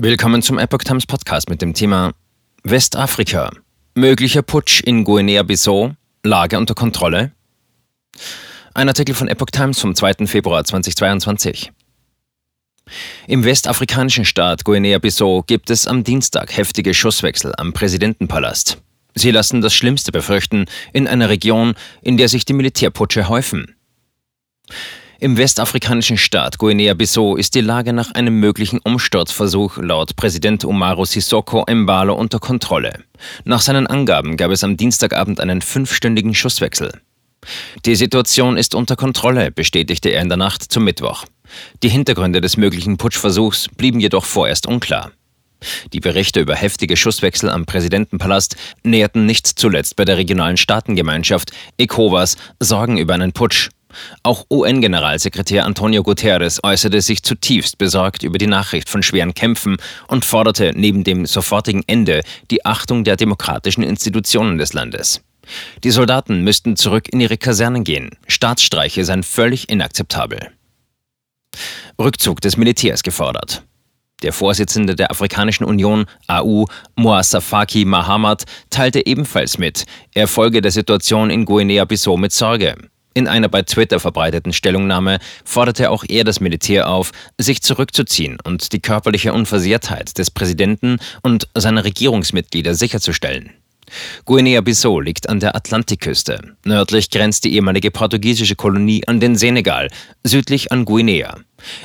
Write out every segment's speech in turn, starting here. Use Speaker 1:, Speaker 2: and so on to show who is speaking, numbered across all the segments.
Speaker 1: Willkommen zum Epoch Times Podcast mit dem Thema Westafrika. Möglicher Putsch in Guinea-Bissau, Lage unter Kontrolle. Ein Artikel von Epoch Times vom 2. Februar 2022. Im westafrikanischen Staat Guinea-Bissau gibt es am Dienstag heftige Schusswechsel am Präsidentenpalast. Sie lassen das Schlimmste befürchten in einer Region, in der sich die Militärputsche häufen. Im westafrikanischen Staat Guinea-Bissau ist die Lage nach einem möglichen Umsturzversuch laut Präsident Umaru Sissoko Mbalo unter Kontrolle. Nach seinen Angaben gab es am Dienstagabend einen fünfstündigen Schusswechsel. Die Situation ist unter Kontrolle, bestätigte er in der Nacht zum Mittwoch. Die Hintergründe des möglichen Putschversuchs blieben jedoch vorerst unklar. Die Berichte über heftige Schusswechsel am Präsidentenpalast näherten nicht zuletzt bei der regionalen Staatengemeinschaft ECOWAS Sorgen über einen Putsch auch UN-Generalsekretär Antonio Guterres äußerte sich zutiefst besorgt über die Nachricht von schweren Kämpfen und forderte neben dem sofortigen Ende die Achtung der demokratischen Institutionen des Landes. Die Soldaten müssten zurück in ihre Kasernen gehen. Staatsstreiche seien völlig inakzeptabel. Rückzug des Militärs gefordert. Der Vorsitzende der Afrikanischen Union, AU, Moassa Faki Mahamat, teilte ebenfalls mit, er folge der Situation in Guinea-Bissau mit Sorge. In einer bei Twitter verbreiteten Stellungnahme forderte auch er das Militär auf, sich zurückzuziehen und die körperliche Unversehrtheit des Präsidenten und seiner Regierungsmitglieder sicherzustellen. Guinea-Bissau liegt an der Atlantikküste. Nördlich grenzt die ehemalige portugiesische Kolonie an den Senegal, südlich an Guinea.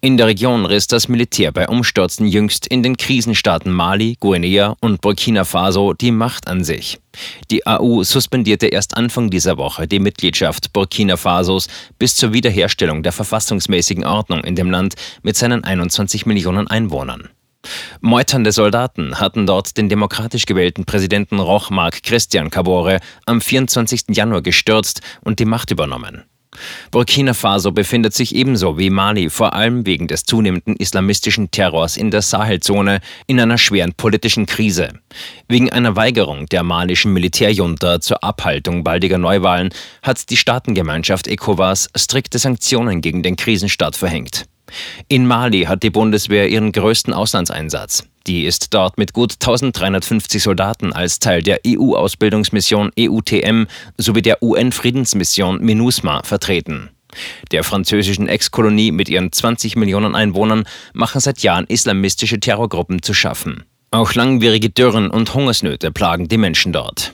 Speaker 1: In der Region riss das Militär bei Umstürzen jüngst in den Krisenstaaten Mali, Guinea und Burkina Faso die Macht an sich. Die AU suspendierte erst Anfang dieser Woche die Mitgliedschaft Burkina Fasos bis zur Wiederherstellung der verfassungsmäßigen Ordnung in dem Land mit seinen 21 Millionen Einwohnern. Meuternde Soldaten hatten dort den demokratisch gewählten Präsidenten Rochmark Christian Kabore am 24. Januar gestürzt und die Macht übernommen. Burkina Faso befindet sich ebenso wie Mali vor allem wegen des zunehmenden islamistischen Terrors in der Sahelzone in einer schweren politischen Krise. Wegen einer Weigerung der malischen Militärjunta zur Abhaltung baldiger Neuwahlen hat die Staatengemeinschaft ECOWAS strikte Sanktionen gegen den Krisenstaat verhängt. In Mali hat die Bundeswehr ihren größten Auslandseinsatz. Die ist dort mit gut 1350 Soldaten als Teil der EU-Ausbildungsmission EUTM sowie der UN-Friedensmission MINUSMA vertreten. Der französischen Ex-Kolonie mit ihren 20 Millionen Einwohnern machen seit Jahren islamistische Terrorgruppen zu schaffen. Auch langwierige Dürren und Hungersnöte plagen die Menschen dort.